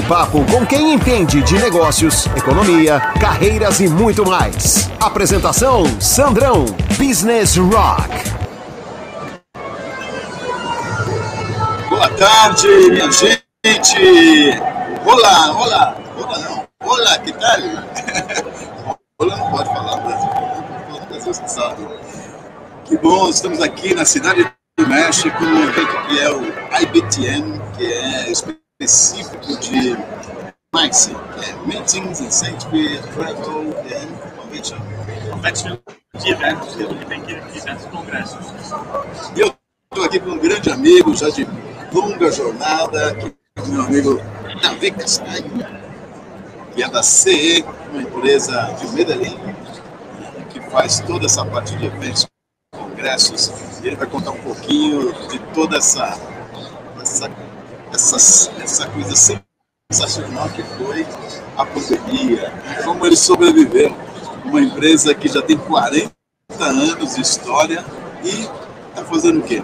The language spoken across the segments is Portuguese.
Papo com quem entende de negócios, economia, carreiras e muito mais. Apresentação: Sandrão, Business Rock. Boa tarde, minha gente. Olá, olá, olá não. Olá, que tal? olá não pode falar Brasil, você sabe. Que bom, estamos aqui na cidade do México, no evento que é o IBTM, que é específico de MICE, é Meetings, Incentive, Travel and Convention. Convention de eventos, que tem eventos congressos. E eu estou aqui com um grande amigo, já de longa jornada, é meu amigo Davi Castanho, que é da CE, uma empresa de Medellín, que faz toda essa parte de eventos, congressos, e ele vai contar um pouquinho de toda essa, essa essa, essa coisa sensacional que foi a pandemia, como eles sobreviveram. Uma empresa que já tem 40 anos de história e está fazendo o quê?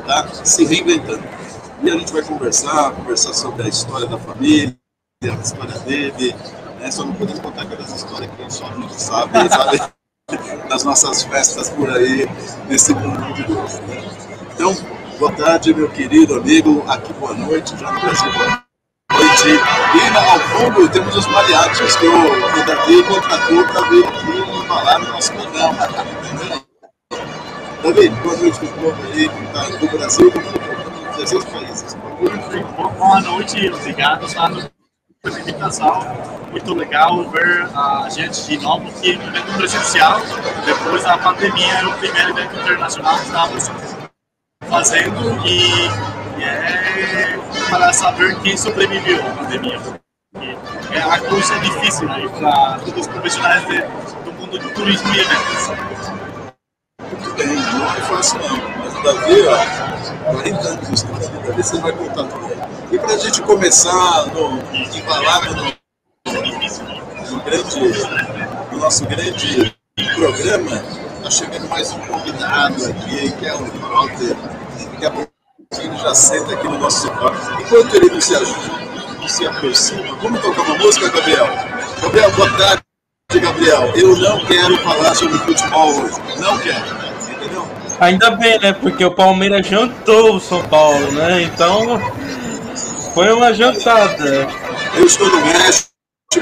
Está né? se reinventando. E a gente vai conversar, conversar sobre a história da família, a história dele, né? só não podemos contar aquelas histórias que só a gente sabe, sabe? das nossas festas por aí, nesse mundo de Deus. Né? Então, Boa tarde, meu querido amigo. Aqui, boa noite, já no Brasil. Boa noite. E ao fundo temos os mariachis que o Davi contratou para vir aqui falar no nosso programa. Davi, boa noite para o povo aí está do Brasil, do 16 países. Boa noite, obrigado. Muito legal ver a gente de novo aqui no evento presencial. Depois da pandemia, é o primeiro evento internacional que estamos fazendo e, é para saber quem sobreviveu à pandemia. É, a coisa é difícil né, para todos os profissionais de, do mundo do turismo e eventos. Muito bem, não é fácil não. Mas ó, 40 anos história, Davi você vai contar tudo. E para a gente começar no, embalado no, no, grande, no nosso grande programa, está chegando mais um convidado aqui, que é o Walter daqui a pouquinho já senta aqui no nosso sofá. Enquanto ele não se ajuda, não se aproxima, vamos tocar uma música, Gabriel? Gabriel, boa tarde, Gabriel. Eu não quero falar sobre futebol hoje. Não quero. Entendeu? Ainda bem, né? Porque o Palmeiras jantou o São Paulo, né? Então, foi uma jantada. Eu estou no México,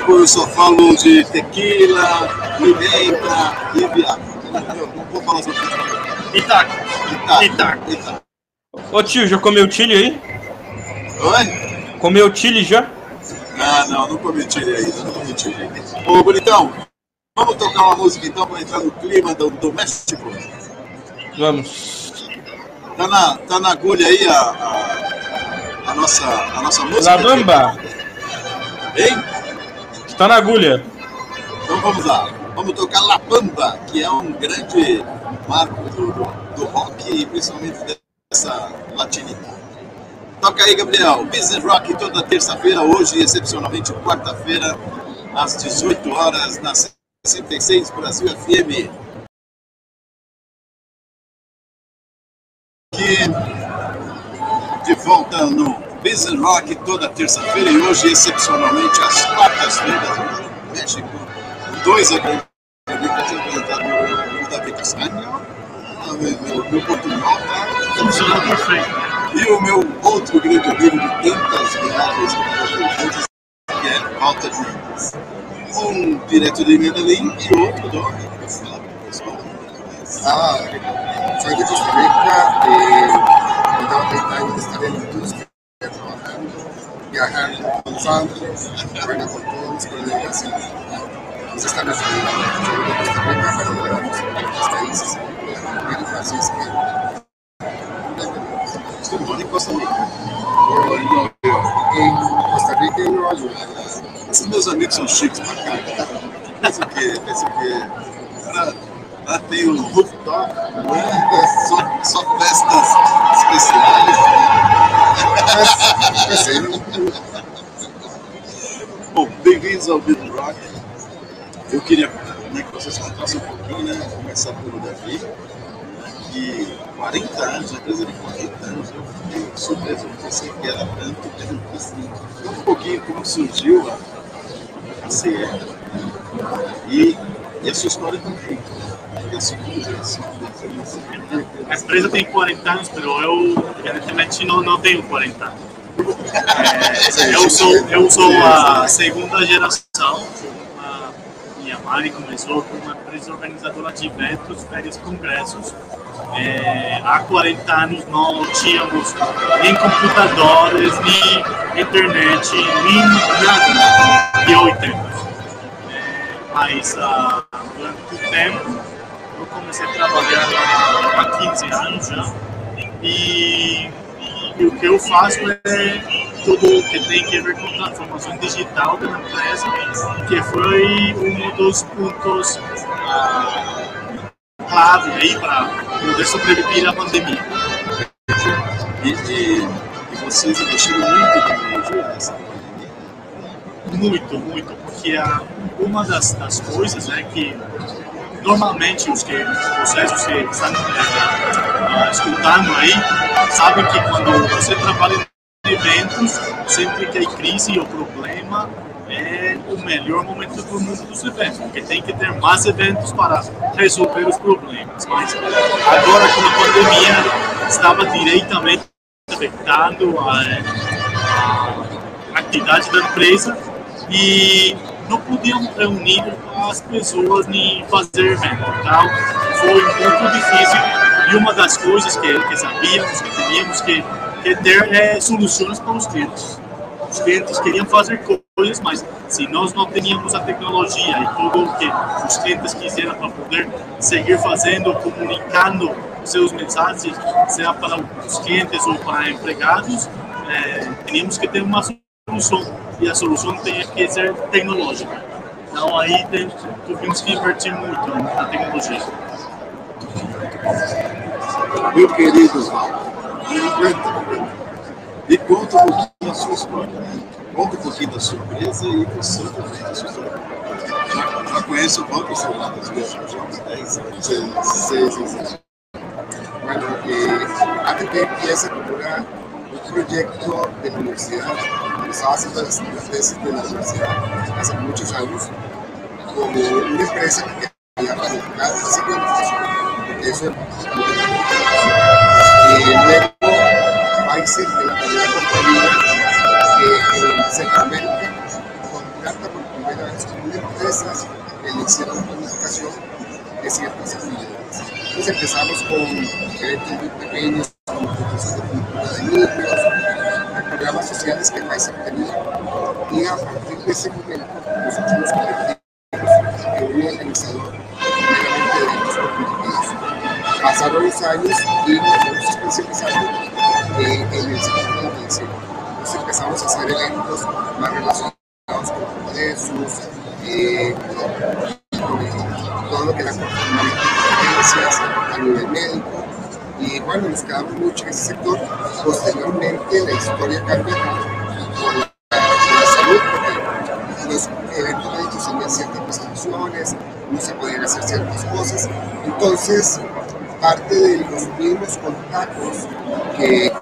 eu só falo de tequila, pimenta e viado. Não vou falar sobre futebol. Itaco. Itaco. Itaco. Itaco. Ô tio, já comeu chile aí? Oi? Comeu chile já? Ah, não, não comi chile ainda, não comi chile ainda. Ô, bonitão, vamos tocar uma música então para entrar no clima do, do México? Vamos. Tá na, tá na agulha aí a, a, a nossa, a nossa música? La Bamba. Hein? Está na agulha. Então vamos lá. Vamos tocar La Bamba, que é um grande marco do, do, do rock e principalmente essa latinidade. Toca aí, Gabriel. Business Rock toda terça-feira, hoje, excepcionalmente quarta-feira, às 18 horas, na 66 Brasil FM. Aqui, de volta no Business Rock toda terça-feira e hoje, excepcionalmente, às quartas-feiras, no México. Dois o David Castanho meu, meu portunhol tá funcionando perfeito. E o meu outro grande amigo de tantas viagens que eu juntos, que é Walter Mendes. Um direto de Medellín e outro do Ah, soy de Costa Rica, eh, me daba 30 años de estar en la industria, trabajando, viajando, avanzando, bueno, con todos mis colegas y pues esta nuestra vida. Soy de Costa Rica, pero logramos en otros países. Así es que. Costa Rica. Em Costa Rica e em. Esses meus amigos são chiques pra cá. Pensa o quê? Pensa o quê? Lá tem o rooftop, né? só, só festas especiais. É sério. Bom, bem-vindos ao Beat Rock. Eu queria né, que vocês contassem um pouquinho, né? Começar pelo Davi. Que 40 anos, a empresa de 40 anos, eu fiquei surpreso, eu pensei que era tanto tempo assim. Um pouquinho como surgiu a, a CE e, e a sua história também. E a segunda, a segunda, A empresa tem 40 anos, mas eu, evidentemente, não, não tenho 40 anos. É, eu, sou, eu sou a segunda geração. Minha mãe começou com uma empresa organizadora de eventos, férias congressos. É, há 40 anos não tínhamos nem computadores, nem internet, nem nada de 80. É, mas ah, durante o tempo eu comecei a trabalhar há 15 anos já. E, e o que eu faço é tudo o que tem a ver com transformação digital da empresa, que foi um dos pontos ah, clave aí para poder sobreviver à pandemia. E, e, e vocês investiram muito em tecnologia? Muito, muito, porque a, uma das, das coisas é que normalmente os que vocês que estão é, escutando aí sabem que quando você trabalha em eventos, sempre que tem crise ou problema, é o melhor momento do mundo dos eventos, porque tem que ter mais eventos para resolver os problemas. Mas agora com a pandemia estava diretamente afetando a, a atividade da empresa e não podíamos reunir as pessoas nem fazer evento. Então, foi muito difícil. E uma das coisas que, que sabíamos, que teríamos que, que ter é, soluções para os clientes. Os clientes queriam fazer coisas, mas se nós não teríamos a tecnologia e tudo o que os clientes quiseram para poder seguir fazendo, comunicando seus mensagens, seja para os clientes ou para empregados, é, teríamos que ter uma solução e a solução tem que ser tecnológica. Então aí tem, temos que invertir muito na tecnologia. Meu querido Val, me conta um pouquinho da sua história. Conta um pouquinho da sua empresa e você também da sua história. Já, já conhece o banco, lá, das já há uns 10 anos. Sí, sí, sí. Bueno, eh, antes que empiece una, un proyecto de la universidad, estaba haciendo las tesis de la universidad hace muchos años, como una empresa que quería planificar la ciclización. Eso y luego Pfizer, de la primera compañía que en Centroamérica contrata por primera vez con una empresa que le hicieron planificación de ciertas actividades. Entonces empezamos con eventos muy pequeños, de cultura de niños, programas sociales que Pfizer tenía. Y a partir de ese momento, nosotros nos convertimos en un organizador de eventos corporativos. Pasaron los años y nos fuimos especializando eh, en el sector de la medicina. Entonces empezamos a hacer eventos más relacionados con congresos, eh, con todo lo que era conferencias a nivel médico. Y bueno, nos quedamos mucho en ese sector. Posteriormente la historia cambia por la, salud, porque los eventos médicos tenían ciertas restricciones, no se podían hacer ciertas cosas. Entonces, parte de los mismos contactos que,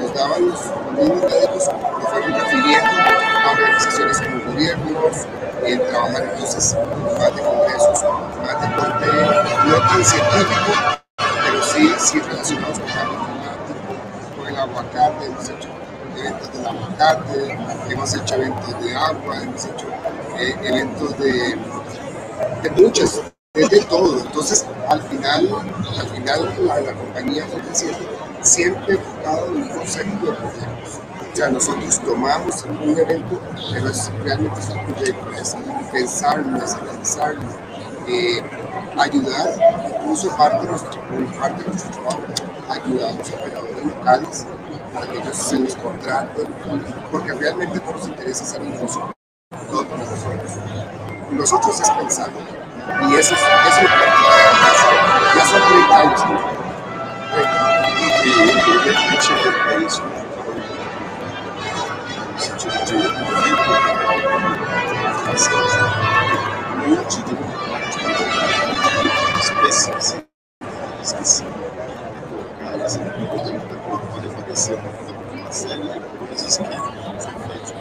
nos daban los mismos médicos nos fueron refiriendo a organizaciones como gobiernos, en trabajar entonces más de congresos, más de corte no tan científico, pero sí, sí relacionados con cambio climático, con el aguacate, hemos hecho eventos del aguacate, hemos hecho eventos de agua, hemos hecho eh, eventos de, de muchas, de, de, todo. Entonces, al final, al final la, la compañía fue siempre enfocado en un concepto de proyectos. O sea, nosotros tomamos un evento, pero es, realmente es un proyecto, es pensarlo, es analizarlo, ayudar, incluso parte de, nuestro, trabajo, ayudar a los operadores locales para que ellos se les contraten, porque realmente no nos interesa ser todo para nosotros. Nosotros es pensar, y eso es, eso es lo que ya son 30 años. Que te específicas esqueci mas pode acontecer uma série de coisas que são feitas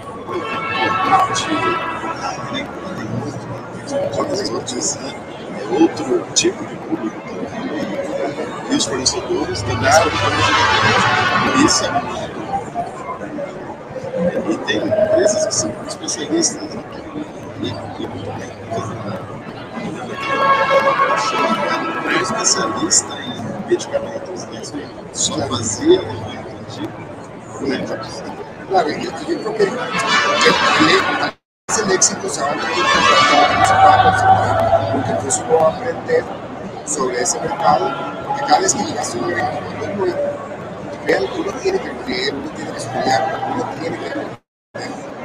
importante notícias é outro tipo de público também. e os fornecedores também são fornecedores isso é muito e tem empresas que são especialistas né? Especialista em medicamentos, né? só fazia Claro, yo, creo que, que es se porque a aprender sobre ese mercado, porque cada vez que llegas a un muy real, uno tiene que leer, uno tiene que estudiar, uno tiene que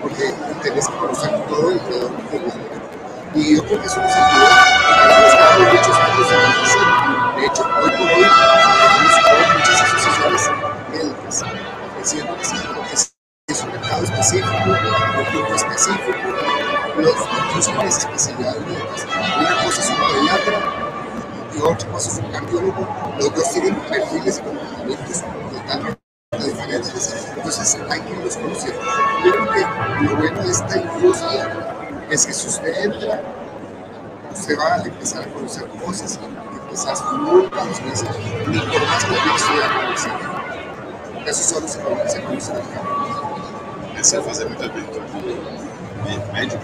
porque tienes que conocer todo el del mundo. Y yo creo que eso nos ayuda a buscar muchos años en diseño. De hecho, hoy por hoy tenemos muchas asociaciones médicas diciendo que sí, es, un mercado específico, un grupo específico, los, incluso las especialidades. Una cosa es un pediatra y otra cosa es un cardiólogo. Los dos tienen perfiles y comportamientos totalmente diferentes. Entonces hay que irlos conociendo. Yo creo que lo bueno de esta industria es que si usted entra, usted va a empezar a conocer cosas que quizás nunca los meses, ni por más que usted estudiar conocido. Esos são os que você conhece Essa é fazer muito evento médico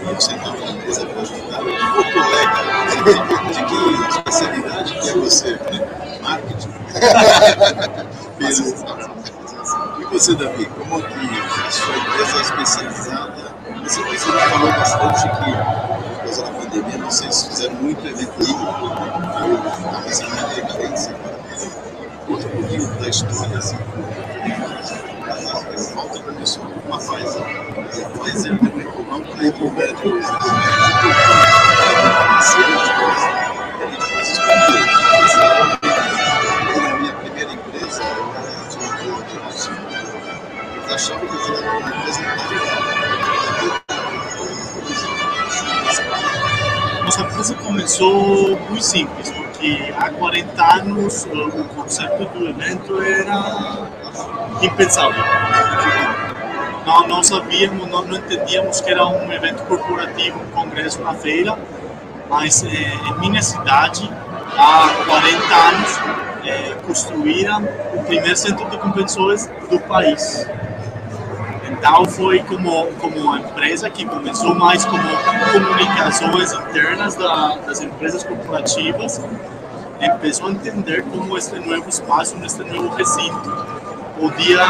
e você está na mesa para ajudar o colega de, de que especialidade que é você? Marketing? Beleza. E você, Davi, como que a sua empresa é especializada? Você, você falou bastante que, por causa da pandemia, vocês fizeram muito evento híbrido, a mesa de referência conta um pouquinho da história, assim. Falta para pessoa uma faz, faz ele também como um tempo médico, minha um achava que eu era uma empresa Nossa empresa começou muito simples, que há 40 anos o conceito do evento era impensável. Não, não sabíamos, não, não entendíamos que era um evento corporativo, um congresso na feira, mas eh, em minha cidade, há 40 anos, eh, construíram o primeiro centro de convenções do país. Então foi como, como uma empresa que começou mais como comunicações internas da, das empresas corporativas, começou a entender como este novo espaço, este novo recinto, podia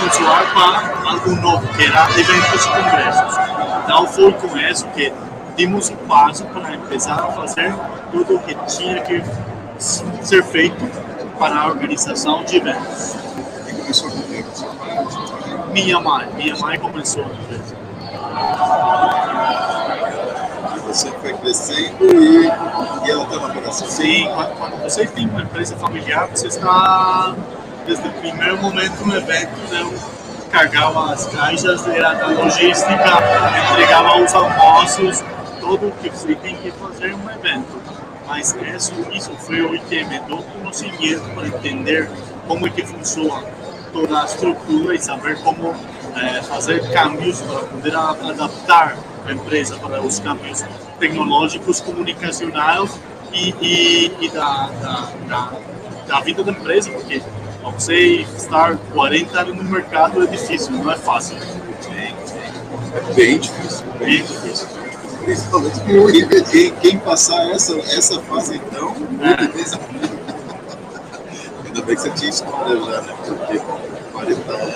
funcionar para algo novo, que era eventos e congressos. Então foi com isso que dimos o passo para começar a fazer tudo o que tinha que ser feito para a organização de eventos. E começou com quem? Minha mãe, minha mãe começou a empresa. E você foi crescendo e, e ela está na operação? Sim, quando, quando você tem uma empresa familiar, você está desde o primeiro momento no evento, eu carregava as caixas, era da logística, entregava os almoços, tudo o que você tem que fazer um evento. Mas isso, isso foi o que me deu conhecimento para entender como é que funciona toda a estrutura e saber como é, fazer câmbios para poder adaptar a empresa para os câmbios tecnológicos, comunicacionais e, e, e da, da, da, da, vida da empresa, porque você estar 40 anos no mercado é difícil, não é fácil. É bem difícil. Bem difícil. Principalmente quem, quem, passar essa, essa fase, então, É. Ainda né? Porque 40 anos,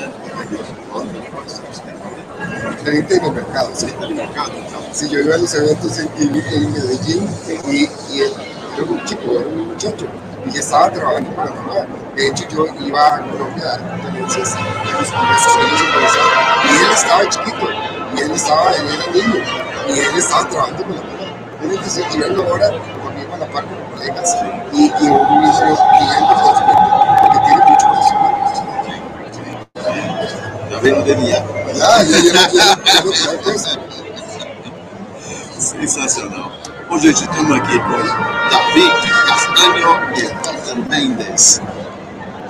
La gente en el mercado, sí. está no mercado. Sí, yo iba a los eventos en, en, en Medellín y, y él era un chico, era un muchacho, y estaba trabajando con la mamá. De hecho, yo iba a Colombia a dar conferencias en los congresos y él estaba chiquito, y él estaba, él era niño, y él estaba trabajando con la mamá. Entonces, y verlo ahora conmigo a la par como colegas, y, y un mismo Yo, yo, yo, yo, Sensacional. Bom, gente, estamos aqui com Davi Castanho e Nathan Mendes.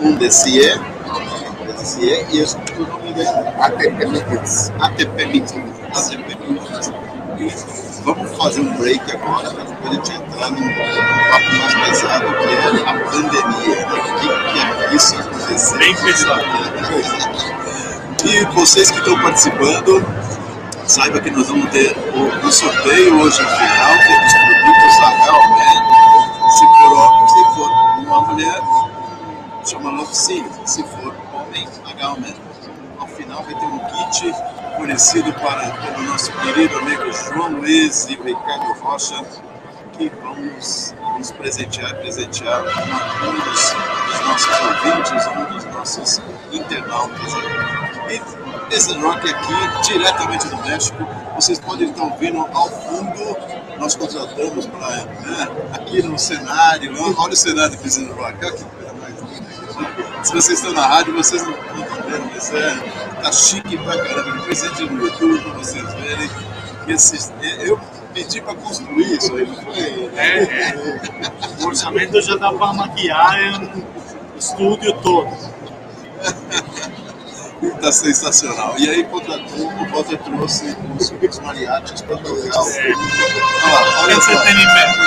Um DCE, DCE e esse o nome dele, ATP Meetings. ATP Meeting. ATP Vamos fazer um break agora para depois a gente entrar num papo mais pesado que é a pandemia. O que, que é isso acontecer? Bem pesado. E vocês que estão participando, saiba que nós vamos ter o, sorteio hoje no final, que é dos produtos Agalman. Se for, se for uma mulher, chama Sim. Se for homem, Agalman. Ao final vai ter um kit fornecido para, pelo nosso querido amigo João Luiz e o Ricardo Rocha, que vão nos, nos presentear, presentear um dos, dos nossos ouvintes, um dos nossos internautas. Esse rock aqui, diretamente do México, vocês podem estar ouvindo ao fundo. Nós contratamos para né, aqui no cenário. Olha o cenário do Business Rock, olha que coisa mais linda. Se vocês estão na rádio, vocês não, estão vendo, mas é, tá chique pra caramba. Presente no YouTube para vocês verem. Esses, eu pedi para construir isso aí, não foi? É, é. O orçamento já dá para maquiar o estúdio todo. Tá sensacional. E aí, contratou, o Walter trouxe os, os mariachis para tocar. É. Olha lá, olha só. Entretenimento.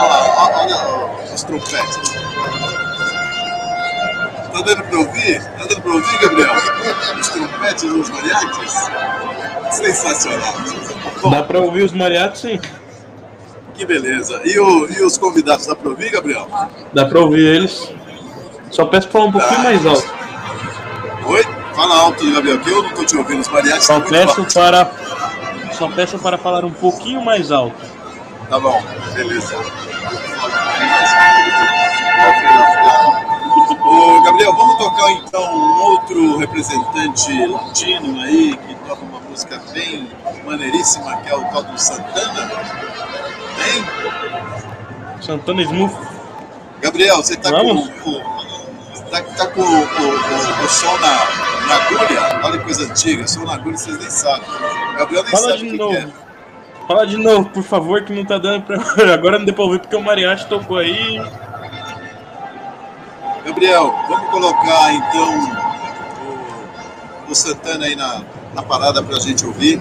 Olha lá, olha lá, olha os trompetes. Tá dando pra ouvir? Tá dando pra ouvir, Gabriel? Os trompetes dos mariachis? Sensacional. Bom, Dá pra ouvir os mariachis, sim. que beleza. E, o- e os convidados, dá pra ouvir, Gabriel? Dá pra ouvir eles. Só peço pra falar um pouquinho mais alto. Oi? Fala alto, Gabriel, que eu não tô te ouvindo. Os mariachis Só peço para. Só peço para falar um pouquinho mais alto. Tá bom, beleza. Ô, Gabriel, vamos tocar então um outro representante latino aí que toca uma música bem maneiríssima, que é o tal do Santana. Hein? Santana Smooth. Gabriel, você tá Vamos? com, o, tá, tá com o, o, o, o som na, na agulha? Olha que coisa antiga, som na agulha vocês nem sabem. Gabriel nem Fala sabe de o que, novo. que é. Fala de novo, por favor, que não tá dando pra. Agora não deu pra ouvir porque o mariachi tocou aí. Gabriel, vamos colocar então o, o Santana aí na, na parada para a gente ouvir.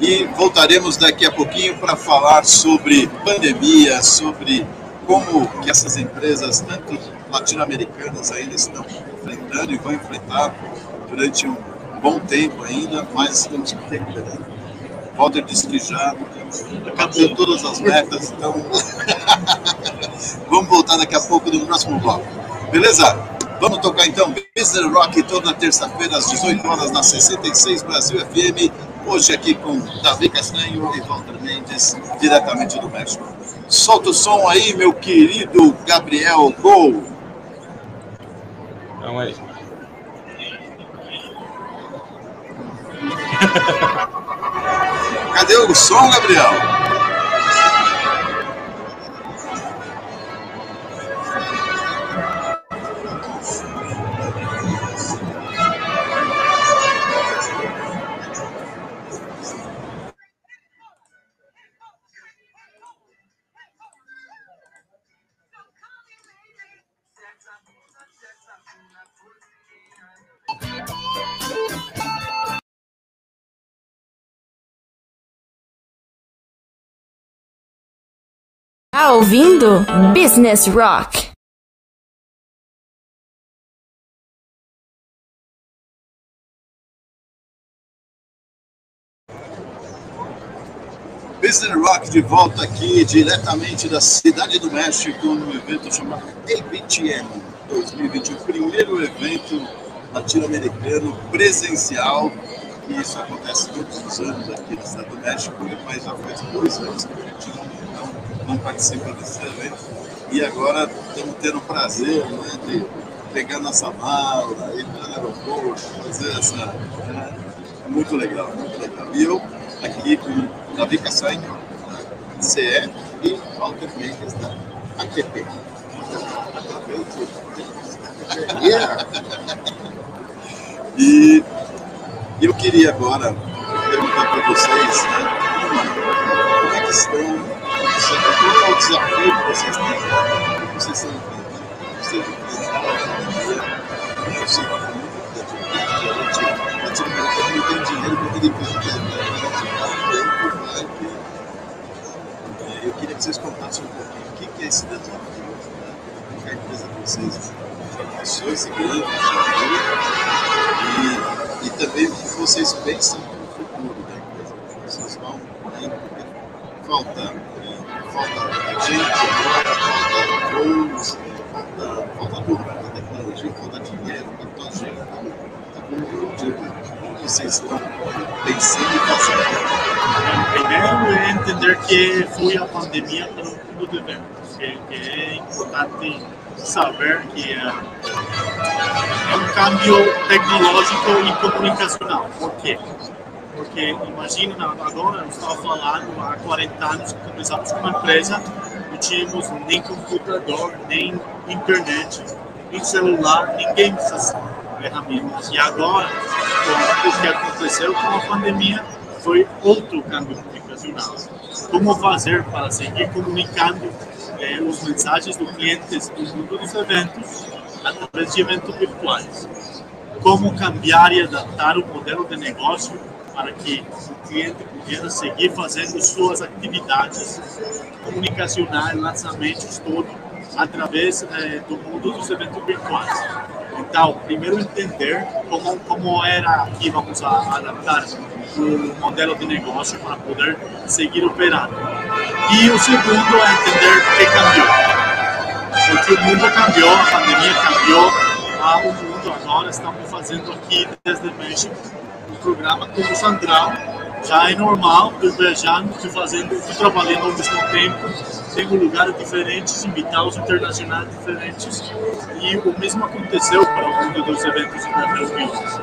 E voltaremos daqui a pouquinho para falar sobre pandemia, sobre como que essas empresas, tanto latino-americanas, ainda estão enfrentando e vão enfrentar durante um bom tempo ainda, mas ter cuidado. Walter disse que já acabou todas as metas, então vamos voltar daqui a pouco no próximo bloco. Beleza? Vamos tocar então Business Rock toda terça-feira às 18 horas na 66 Brasil FM. Hoje aqui com Davi Castanho e Walter Mendes, diretamente do México. Solta o som aí, meu querido Gabriel Gol. Calma aí. Cadê o som, Gabriel? Tá ouvindo? Business Rock. Business Rock de volta aqui, diretamente da Cidade do México, no evento chamado ABTM 2021, primeiro evento latino-americano presencial. E isso acontece todos os anos aqui no Estado do México, mas já faz dois anos que a gente não, não participa desse evento. E agora estamos tendo o prazer né, de pegar nossa mala, ir para o aeroporto, fazer essa. né, muito legal, muito legal. E eu aqui com Davi Cassanho, CE e Walter Mendes da ATP. Yeah. E eu queria agora perguntar para vocês né, como é que estão, qual é o desafio que vocês têm, que vocês estão enfrentando, vocês enfrentaram a pandemia, eu sei que foi muito gratificante, a gente não tenho dinheiro para poder Eu queria que vocês contassem um pouquinho o que é esse desafio, o que é a empresa de vocês passou esse grande desafio e, e também o que vocês pensam no futuro da empresa. Vocês vão falta, falta gente falta voos, falta, falta tudo, falta tecnologia, falta dinheiro, falta todo jeito. Como vocês estão pensando em fazer? Primeiro é entender que foi a pandemia para o mundo do. Que, que é importante saber que é, é um câmbio tecnológico e comunicacional. Por quê? Porque imagina, agora eu estava falando, há 40 anos que começamos com uma empresa, não tínhamos nem computador, nem internet, nem celular, ninguém essas ferramentas. E agora, com o que aconteceu com a pandemia, foi outro câmbio comunicacional. Como fazer para seguir comunicando eh, os mensagens dos clientes do mundo dos eventos através de eventos virtuais? Como cambiar e adaptar o modelo de negócio para que o cliente pudesse seguir fazendo suas atividades comunicacionais, lançamentos, tudo através eh, do mundo dos eventos virtuais. Então, primeiro entender como, como era aqui, vamos adaptar o modelo de negócio para poder seguir operando. E o segundo é entender o que cambiou. Porque o mundo cambiou, a pandemia cambiou, o mundo agora estamos fazendo aqui desde México um programa com o Sandrão, já é normal, estou viajando, estou fazendo, estou trabalhando ao mesmo tempo, tenho lugares diferentes, invitados internacionais diferentes, e o mesmo aconteceu para o mundo dos eventos internacionais.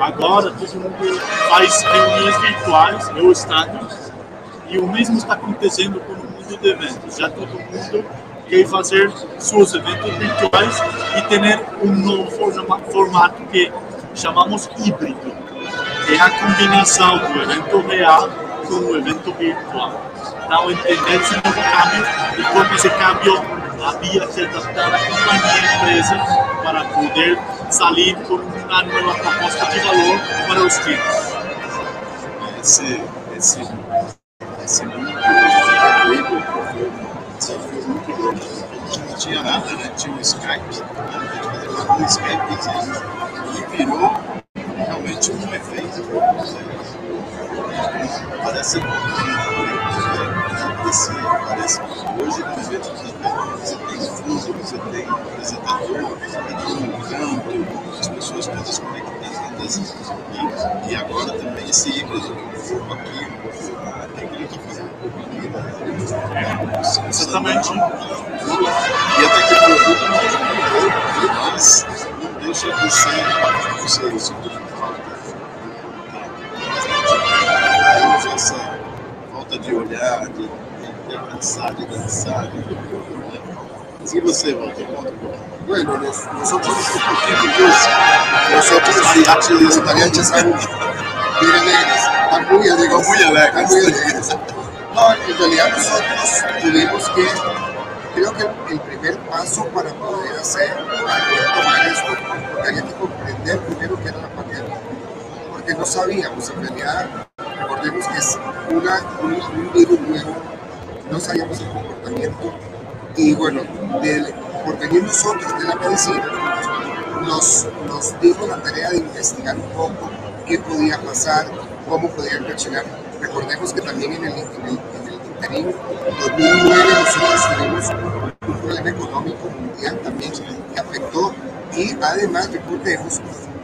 Agora todo mundo faz reuniões virtuais, eu estado, e o mesmo está acontecendo com o mundo de eventos. Já todo mundo quer fazer seus eventos virtuais e ter um novo formato que chamamos híbrido, é a combinação do evento real com o evento virtual. Então, entender esse novo câmbio e como esse câmbio havia que adaptar a companhia a empresa para poder sair com uma nova proposta de valor para os clientes. Esse, esse, esse mundo foi muito grande. Não tinha nada, né? Tinha um Skype, né? a gente fazia um Skype e virou realmente um. Parece parece, parece hoje no evento você tem fundo, você tem apresentador, você tem um canto, as pessoas todas conectadas e, e agora também esse híbrido grupo aqui, o que ele está fazendo aqui, Exatamente. E até que o produto não não deixa de ser, de ser que falta. De olhar, de, de abraçar, de dançar. De, e você, Walter? Conta um pouco. Bueno, nos- nosotros poquito, nosotros los italianos bien alegres, están muy alegres. Muy alegres. Muy alegres. No, en realidad nosotros tuvimos que, creo que el primer paso para poder hacer, para poder tomar esto, había que comprender primero que era la pandemia, porque no sabíamos, en realidad, recordemos que es una, un, virus nuevo, no sabíamos el comportamiento, y bueno, por venir nosotros de la medicina, nos, nos dimos la tarea de investigar un poco qué podía pasar, cómo podían reaccionar. Recordemos que también en el, en el, en el interín 2009 nosotros tuvimos un problema económico mundial también que afectó. Y además recordemos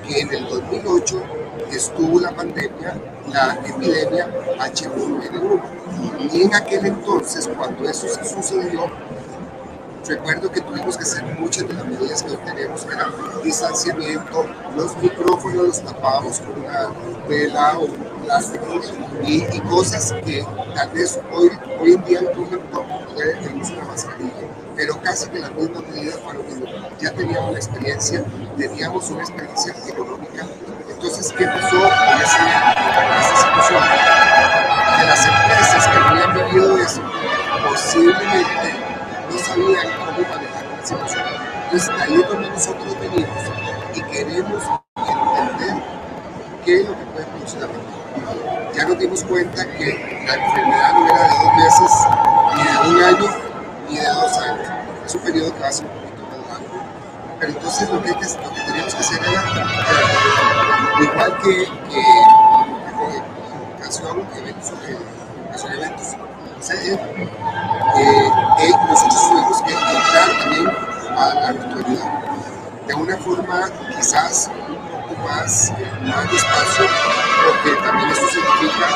que en el 2008 estuvo la pandemia, la epidemia H1N1 y en aquel entonces cuando eso se sucedió Recuerdo que tuvimos que hacer muchas de las medidas que tenemos, que era distanciamiento, los micrófonos los tapábamos con una vela o un plástico y, y cosas que tal vez hoy, hoy en día no tenemos una mascarilla, pero casi que las mismas medidas para mismo. Ya teníamos la experiencia, teníamos una experiencia económica. Entonces, ¿qué pasó en, esta situación? Que las empresas que habían vivido eso posiblemente no sabían cómo manejar la situación. Entonces ahí es donde nosotros venimos y queremos entender qué es lo dimos cuenta que la enfermedad no era de dos meses, ni de un año, ni de dos años. Es un periodo que va a un poquito más largo. Pero entonces lo que, que- lo que teníamos que hacer era, eh, igual que, que, con eventos, eh, eventos, eh, eh, nosotros tuvimos que entrar también a la virtualidad de una forma quizás un poco más, más despacio, porque también eso significa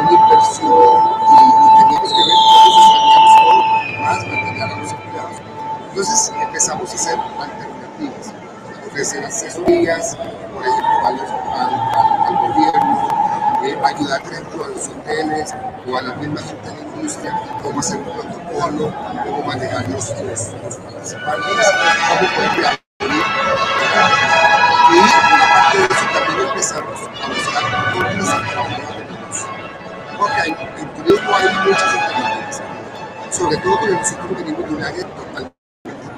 una inversión y, teníamos que ver cómo sustaníamos todo, más mantener a los empleados. Entonces empezamos a hacer ofrecer asesorías, por ejemplo, al, gobierno, eh, ayudar, ejemplo, a los hoteles o a la misma gente de la industria, cómo hacer un protocolo, cómo manejar los, los, los participantes, cómo poder y aparte de eso también empezamos a buscar otras alternativas. Porque hay- en turismo hay muchas alternativas. Sobre todo porque nosotros venimos de un área totalmente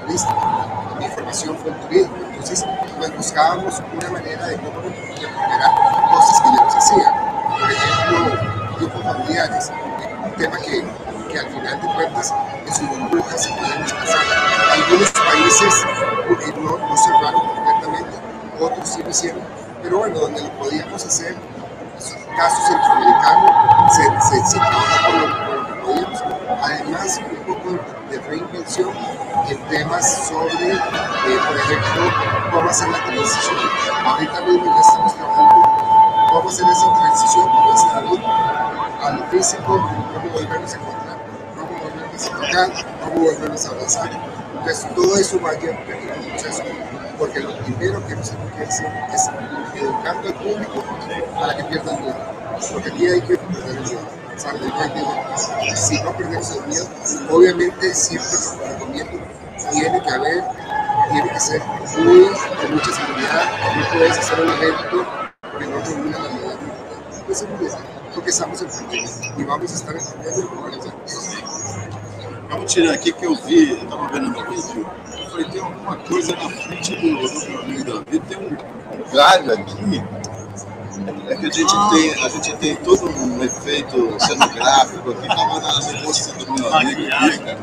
turística. Mi formación fue en turismo. Entonces, pues buscábamos una manera de cómo recuperar cosas que ya no se hacían. Por ejemplo, grupos familiares. Un tema que, que al final de cuentas en sus burbujas se pueden pasar. Algunos países eh, no, no cerraron completamente, otros sí lo hicieron, pero bueno, donde lo podíamos hacer, pues, caso centroamericano, se, se, se trabajó con Además, un poco de reinvención en temas sobre, eh, por ejemplo, cómo hacer la transición. Ahorita mismo ya estamos trabajando cómo hacer esa transición de salud a lo físico, cómo volvernos a encontrar, cómo volvernos a tocar, cómo volvernos a abrazar. Entonces, todo eso va a llevar un proceso, porque lo primero que queremos hacer es educando al público para que pierdan miedo. Porque aquí hay que perder el miedo. No hay miedo. Si no perdemos el miedo, obviamente siempre recomiendo, tiene que haber, tiene que ser muy, con mucha seguridad, no puedes hacer un evento que no reúna la medida de seguridad, porque estamos en pandemia y vamos estar en pandemia por varios años. Vamos tirar aqui que eu vi, eu tava vendo no vídeo, eu falei, tem alguma coisa na frente do, do meu amigo Davi, tem um galho aqui. É que a gente tem, a gente tem todo um efeito cenográfico aqui, tava nas costas do meu amigo aqui, cara.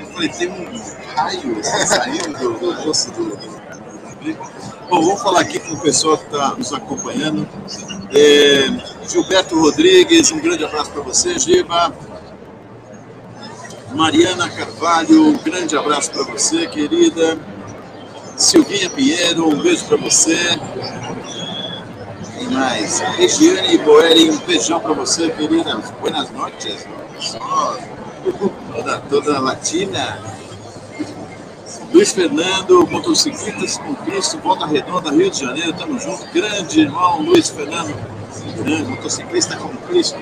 Eu falei, tem um raio saindo do, do rosto do, do. Bom, vamos falar aqui com o pessoal que está nos acompanhando. É, Gilberto Rodrigues, um grande abraço para você, Giba. Mariana Carvalho, um grande abraço para você, querida. Silvinha Pinheiro, um beijo para você. Quem mais? Regiane Boeri, um beijão para você, querida. Buenas noches. Só toda, toda latina. Luiz Fernando, motociclistas com Cristo, Volta Redonda, Rio de Janeiro, tamo junto. Grande irmão Luiz Fernando, grande motociclista com Cristo.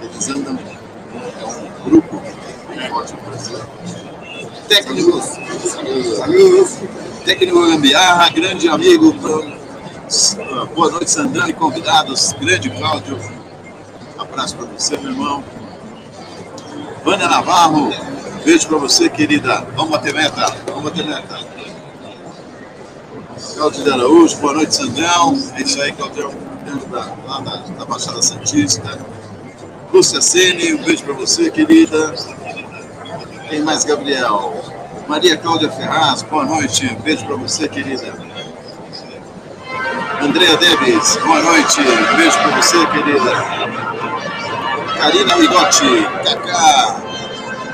Eles andam, é um grupo bem forte no Brasil. Saludos. Técnico Gambiarra, grande amigo. Boa noite, Sandrão e convidados. Grande Cláudio. Um abraço para você, meu irmão. Vânia Navarro, beijo para você, querida. Vamos bater meta, vamos bater meta. Cláudio de Araújo, boa noite, Sandrão. É isso aí, dentro da, lá da, da Baixada Santista. Lúcia Sene, um beijo para você, querida. Quem mais, Gabriel? Maria Cláudia Ferraz, boa noite. Beijo para você, querida. Andréa Debes, boa noite. Beijo para você, querida. Karina Rigotti, Cacá,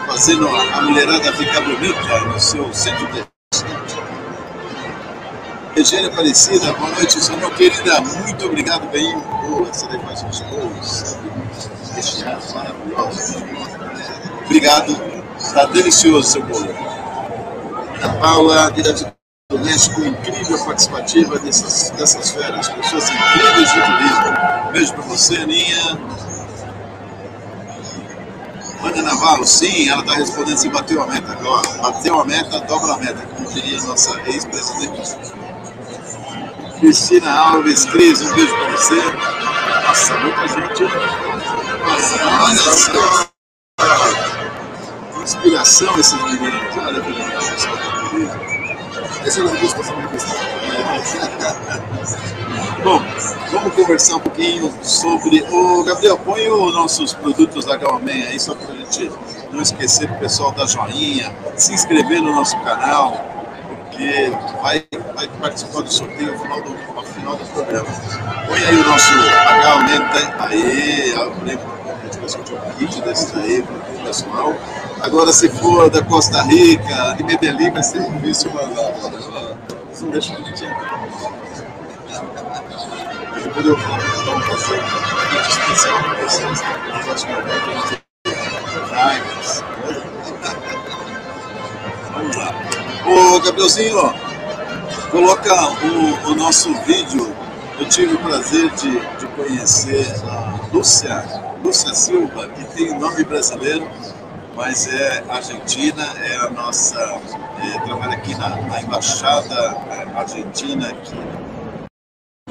fazendo a mulherada ficar bonita no seu centro de Regina Aparecida, boa noite, senhor querida. Muito obrigado, bem. Boa, você daí faz uns maravilhosos. Obrigado, está delicioso seu bolo. Ana Paula, direto do México, incrível participativa dessas, dessas feras, pessoas incríveis de turismo. Beijo para você, Aninha. Ana Navarro, sim, ela está respondendo se bateu a meta. Ó, bateu a meta, dobra a meta, como diria nossa ex-presidente. Cristina Alves, Cris, um beijo para você. Nossa, muita gente. Nossa, olha só. Inspiração esses meninos. Olha que legal, gusta, eso nos gusta. Bom, vamos conversar um pouquinho sobre. O Gabriel, põe os nossos produtos da Galman aí, só para a gente não esquecer o pessoal dar joinha, se inscrever no nosso canal, porque vai, vai participar do sorteio ao final do, final do programa. Põe aí o nosso Galman, tá? aí, Agora, se for da Costa Rica, de Medellín, vai ser difícil mandar. Não deixa a gente entrar. Eu vou fazer um vídeo especial para vocês. Nos próximos vídeos. Vamos lá. Ô, Gabrielzinho, coloca o, o, nosso vídeo. Eu tive o prazer de, de conhecer a Lúcia, Lúcia Silva, que tem nome brasileiro, mas é argentina, é a nossa, é, trabalha aqui na, na Embaixada é, Argentina aqui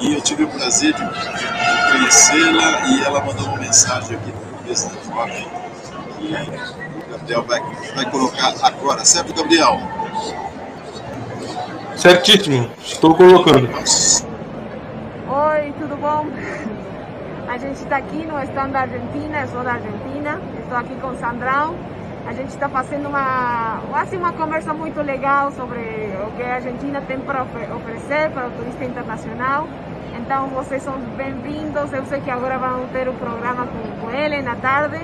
e eu tive o prazer de, de conhecê-la e ela mandou uma mensagem aqui no Rock que o Gabriel vai, vai colocar agora, certo, Gabriel? Certíssimo, estou colocando. Oi, tudo bom? A gente está aqui no stand da Argentina, eu sou da Argentina, estou aqui com Sandrão. A gente está fazendo uma, assim, uma conversa muito legal sobre o que a Argentina tem para oferecer para o turista internacional. Então vocês são bem-vindos. Eu sei que agora vão ter o um programa com, com ele na tarde.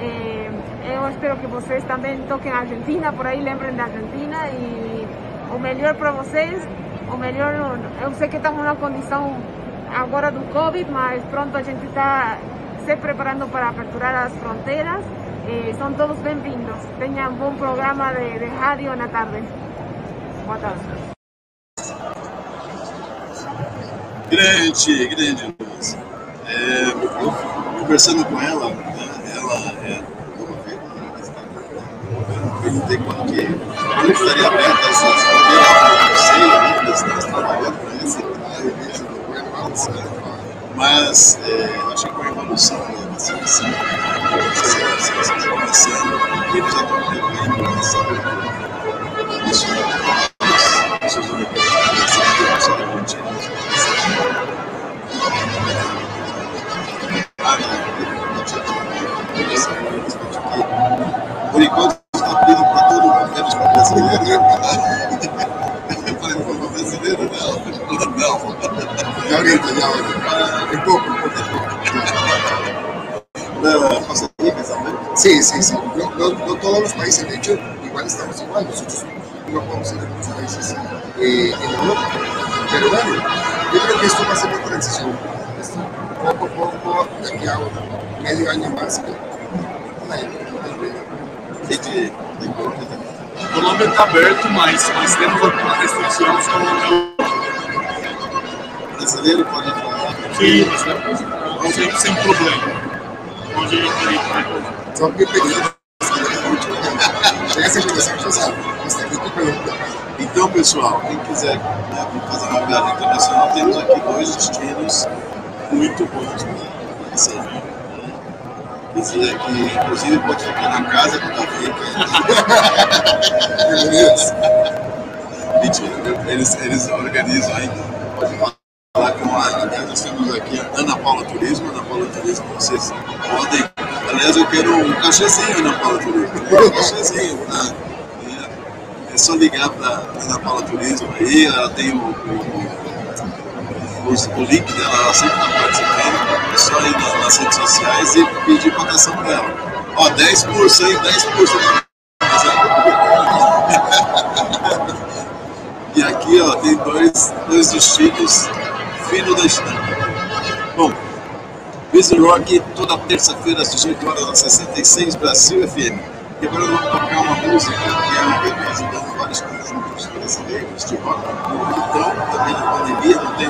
Eh, eu espero que vocês também toquem a Argentina, por aí lembrem da Argentina e o melhor para vocês, o melhor, eu sei que estamos numa condição agora do Covid, mas pronto a gente está se preparando para aperturar as fronteiras. Eh, são todos bem-vindos. Tenham um programa de, de rádio na tarde. Boa tarde. Grande, grande Luz. É, eu conversando com ela, né, ela é. Perguntei quando que quando estaria aberta essas fronteiras, não sei, ainda estamos trabalhando mas é, acho que com a evolução da vacinação, você está começando, e eles já estão prevendo essa. Isso é é essa contínua. Por enquanto, Sí, sí, sí. No, no, no todos los países, de hecho, igual estamos igual. Nosotros no podemos ir a algunos países eh, en Europa. Pero bueno, yo creo que esto va a ser una transición. Esto, poco a poco, de aquí a medio año más, que de, de Colômbia também. Colômbia está aberto, mas, mas temos algumas restrições com Brasileiro pode entrar. Sim, sem, sem problema. Pode entrar. Só que peguei. Chega essa geração já sabe. Costa Rica e Colômbia. Então, pessoal, quem quiser né, fazer uma viagem internacional, temos aqui dois destinos muito bons para essa Dizer que, inclusive, pode ficar na casa do Davi. Mentira? Eles, eles organizam ainda. Pode falar com a Ana. Nós temos aqui a Ana Paula Turismo. Ana Paula Turismo, vocês podem. Aliás, eu quero um cachezinho, Ana Paula Turismo. Um cachezinho. Né? É só ligar para Ana Paula Turismo aí. Ela tem o, o o, o link dela, ela sempre está participando, é só ir nas, nas redes sociais e pedir cotação para ela. Ó, 10%, 10%. e aqui, ó, tem dois, dois destinos fino da estampa. Bom, Busy Rock toda terça-feira às 18 horas na 66 Brasil FM. E agora vamos tocar uma música que é uma vez ajudando vários conjuntos brasileiros de rock. Então, também na pandemia, não tem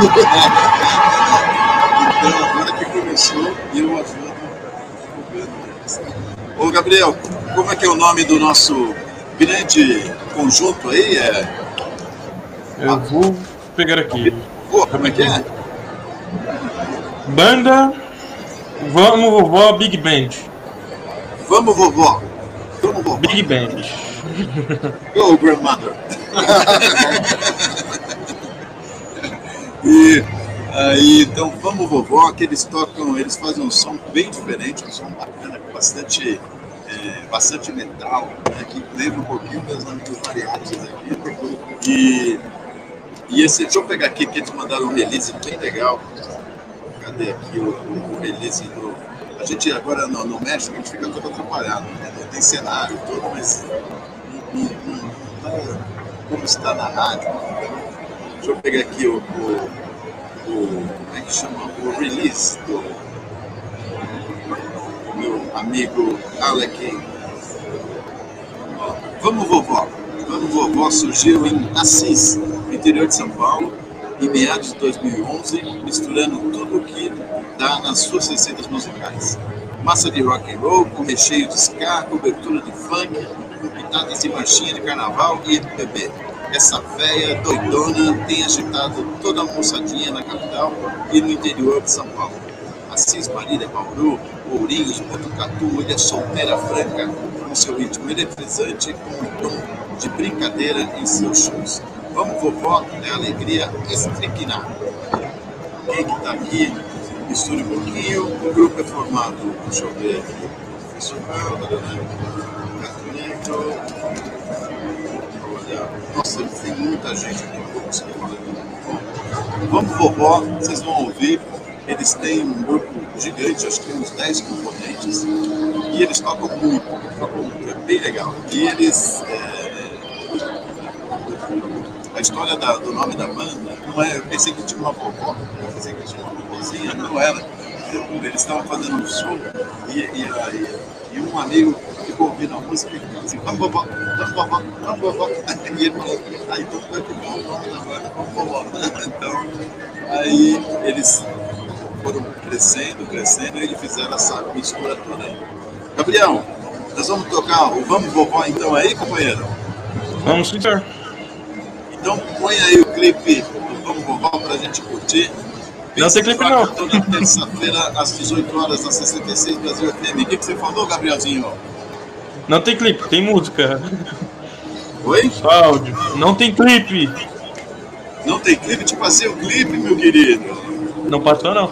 então, agora que começou, eu ajudo. Ô, Gabriel, como é que é o nome do nosso grande conjunto aí? É... Eu vou pegar aqui. Pô, como é que é? Banda Vamos Vovó Big Band. Vamos, vovó. Vamos, vovó. Big Band. Go, grandmother! e aí, então, vamos vovó, que eles tocam, eles fazem um som bem diferente, um som bacana, com bastante, é, bastante metal, né, que lembra um pouquinho das amigos mariachis aqui. E, e esse, deixa eu pegar aqui, que eles mandaram um release bem legal. Cadê aqui o, o release do. A gente agora no, no México, a gente fica todo atrapalhado, né? tem cenário todo, mas não, não, não como está na rádio. Deixa eu pegar aqui o, o, o como é que chama? O release do, do meu amigo Alec. Vamos Vovó. Vamos Vovó surgiu em Assis, no interior de São Paulo, em meados de 2011, misturando tudo o que dá nas suas receitas musicais. Massa de rock and roll com recheio de ska, cobertura de funk, pitadas de marchinha de carnaval e MPB. Essa véia doidona tem agitado toda a moçadinha na capital e no interior de São Paulo. Assis, Marília, Bauru, Ourinhos, Botucatu, Ilha Solteira Franca, com seu ritmo eletrizante com um tom de brincadeira em seus shows. Vamos, vovó, é alegria estriquinar. Quem que tá aqui? Misture um pouquinho. O grupo é formado, deixa eu ver aqui, profissional, né? Católico. Olha, nossa, tem muita gente aqui, poucos. Vamos, vovó, vocês vão ouvir. Eles têm um grupo gigante, acho que tem uns 10 componentes, e eles tocam muito, tocam muito, é bem legal. E eles. É, a história da, do nome da banda, não é, eu pensei que tinha uma vovó, eu pensei que tinha uma vovozinha, não era. Eles estavam fazendo um show e, e, e, e um amigo ficou ouvindo a música e ficou assim, vamos vovó, vamos vovó, vamos vovó. E ele falou, ah, então vai ficar o nome da banda, vamos vovó. Então, aí eles foram crescendo, crescendo e eles fizeram essa mistura toda aí. Gabriel, nós vamos tocar o Vamos Vovó então aí, companheiro? Vamos senhor. Então põe aí o clipe do Vamos Vovó pra gente curtir. Não tem clipe não. Toda terça-feira, às 18 horas, na 66 Brasil FM. O que, que você falou, Gabrielzinho? Não tem clipe, tem música. Oi? Só áudio. Não tem clipe. Não tem clipe? Te passei o clipe, meu querido. Não passou não.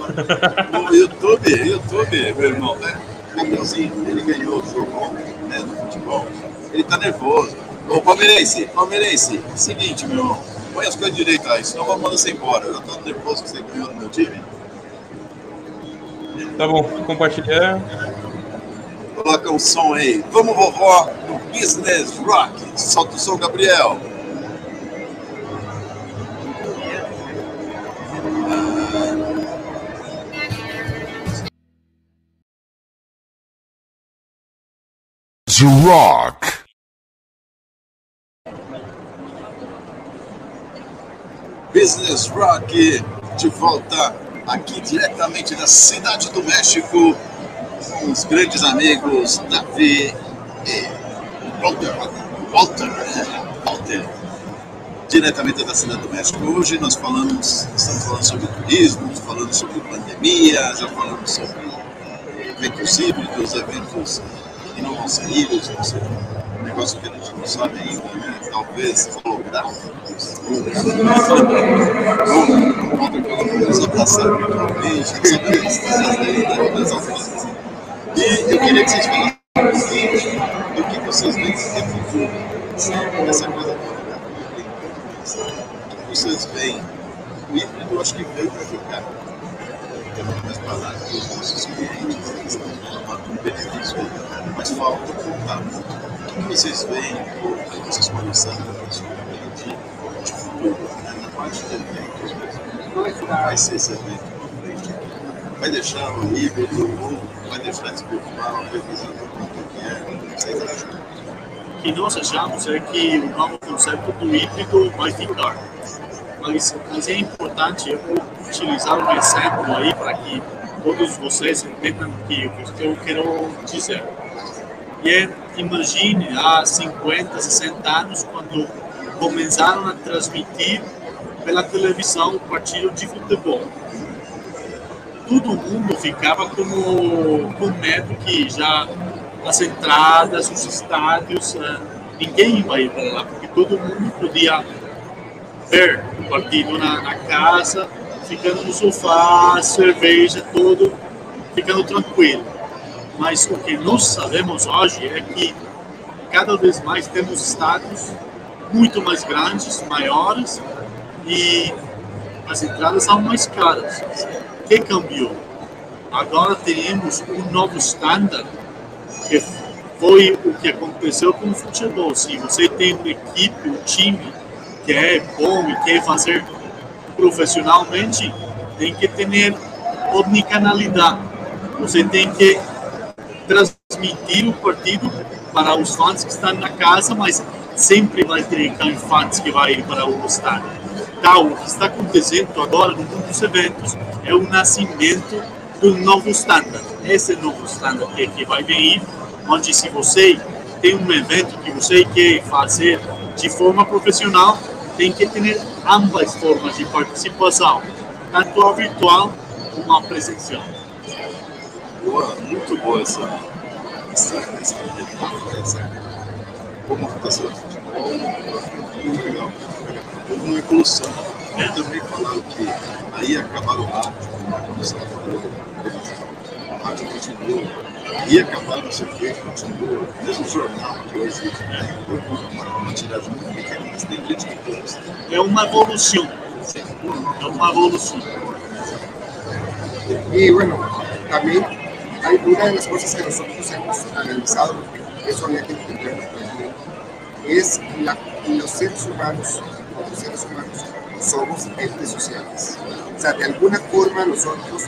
No YouTube, YouTube, meu irmão, né? Gabrielzinho, ele ganhou o jogo né, no futebol. Ele tá nervoso. Ô, palmeirense, palmeirense, seguinte, meu irmão. Põe as coisas direito aí, senão eu mando você embora. Eu tô nervoso que você ganhou no meu time. Tá bom, compartilhar. Coloca um som aí. Vamos, vovó, no Business Rock. Solta o som, Gabriel. Rock. Business Rock de volta aqui diretamente da Cidade do México com os grandes amigos Davi e Walter. Walter, Walter. Diretamente da Cidade do México. Hoje nós falamos, estamos falando sobre turismo, falando sobre pandemia, já falamos sobre eventos híbridos, eventos que não vão ser ser um negócio que a gente não sabe ainda, né? talvez virtualmente, sabe essas aí, né? Essas coisas. E eu queria que vocês falassem um pouquinho do que vocês veem de futuro, sabe? Essa coisa do holográfico. O que vocês veem? O híbrido eu acho que veio para ficar. Temos mais que os nossos clientes, estão tomando um benefício mas falta contato. Que vocês veem, que vocês conversaram de, de futuro, na parte de eventos mesmo? Como é que vai ser esse evento? Vai deixar o híbrido ou vai deixar de preocupar, vai fazer o que é? Que vocês acham? Que nós achamos é que o novo conceito do híbrido vai ficar. Mas, mas é importante eu utilizar um exemplo aí para que todos vocês entendam o que eu quero dizer. E é, imagine há 50, 60 anos, quando começaram a transmitir pela televisão o partido de futebol. Todo mundo ficava como, com medo que já as entradas, os estádios, eh, ninguém vai para lá, porque todo mundo podia ver o partido na, na casa, ficando no sofá, cerveja, tudo, ficando tranquilo. Mas o que nós sabemos hoje é que cada vez mais temos estádios muito mais grandes, maiores, e as entradas são mais caras. O que cambiou? Agora temos um novo standard, que foi o que aconteceu com o futebol. Se você tem uma equipe, um time que é bom e quer fazer profissionalmente, tem que ter omnicanalidade. Você tem que transmitir o partido para os fãs que estão na casa, mas sempre vai ter fãs que vai para o estádio. Então, o que está acontecendo agora no mundo dos eventos é o nascimento um novo standard. Esse novo standard que, que vai vir, onde se você tem um evento que você quer fazer de forma profissional, tem que ter ambas formas de participação, tanto a virtual como a presencial. Boa, muito boa essa, essa, essa, essa aconteceu no futebol, muito legal. Houve uma evolução. E também falaram que aí acabaram o rádio, o rádio continuou, ia acabar não ser feito, continuou, mesmo o jornal que hoje é uma, tiragem muito pequena, mas tem gente que gosta. É uma evolução. É uma evolução. Y bueno, también hay una de las cosas que nosotros hemos analizado, eso había que entenderlo también, es la, los seres humanos, los seres humanos, somos entes sociales. O sea, de alguna forma nosotros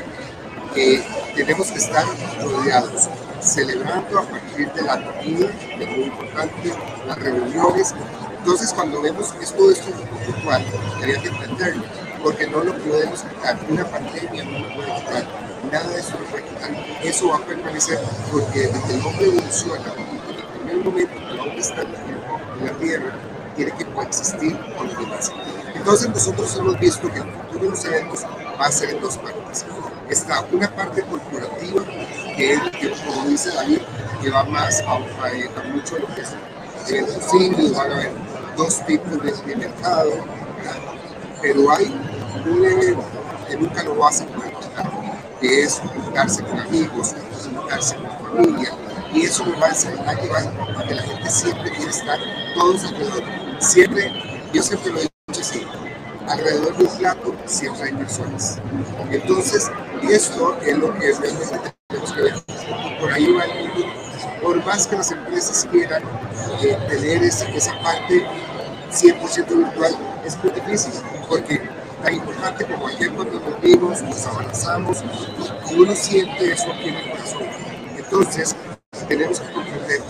eh, tenemos que estar rodeados, celebrando a partir de la comida, que es muy importante, las reuniones. Entonces, cuando vemos que todo esto es virtual, habría que entenderlo, porque no lo podemos quitar. Una pandemia no lo puede quitar, nada de eso lo puede quitar. Eso va a permanecer porque desde el hombre evoluciona, desde el primer momento que el hombre está en la tierra, tiene que coexistir con los demás. Entonces, nosotros hemos visto que el futuro los eventos va a ser en dos partes. Está una parte corporativa, que es, que, como dice David, que va más a, a, a mucho lo que es eventos indios, van a haber dos tipos de, mercado, pero hay un evento que nunca lo vas a quitar, que es juntarse con amigos, juntarse con familia, y eso nos va a llevar a que la gente siempre quiere estar todos alrededor. Siempre, yo siempre lo he dicho así, alrededor de un plato siempre hay personas. Entonces, esto es lo que realmente tenemos que ver. Por ahí va el mundo. Por más que las empresas quieran eh, tener esa, esa parte 100% virtual, es muy difícil, porque tan importante como ayer cuando nos vimos, nos abrazamos, y uno siente eso aquí en el corazón. Entonces, tenemos que comprender